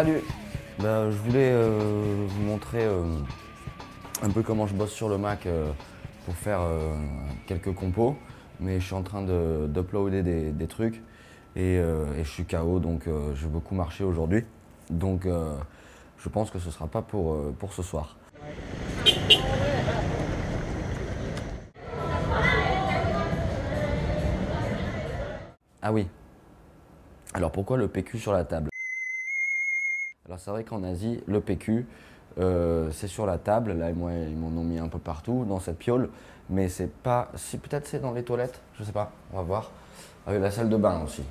Salut Bah, Je voulais euh, vous montrer euh, un peu comment je bosse sur le Mac euh, pour faire quelques compos, mais je suis en train de- d'uploader des, trucs et, je suis KO donc je vais beaucoup marcher aujourd'hui. Donc je pense que ce sera pas pour, pour ce soir. Ah oui. Alors pourquoi le PQ sur la table? Alors c'est vrai qu'en Asie, le PQ, euh, c'est sur la table. Là, moi, ils m'en ont mis un peu partout dans cette piole, mais c'est pas. Peut-être c'est dans les toilettes, je sais pas. On va voir. Avec la salle de bain aussi,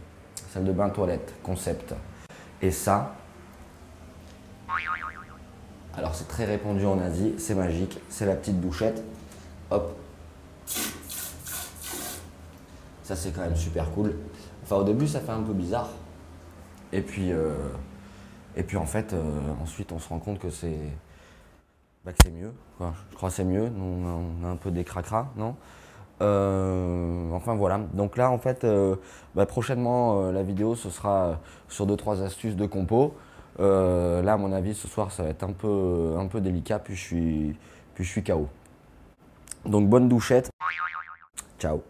salle de bain toilette, concept. Et ça. Alors c'est très répandu en Asie, c'est magique, c'est la petite bouchette. Hop, ça c'est quand même super cool. Enfin au début ça fait un peu bizarre. Et puis, euh, et puis en fait euh, ensuite on se rend compte que c'est bah, c'est mieux. Je crois que c'est mieux. On, a, un peu des cracras, non? Euh, Enfin voilà. Donc là en fait euh, bah, prochainement la vidéo ce sera sur deux trois astuces de compo. Là à mon avis ce soir ça va être un peu, un peu délicat puis je suis, puis je suis KO. Donc bonne douchette. Ciao.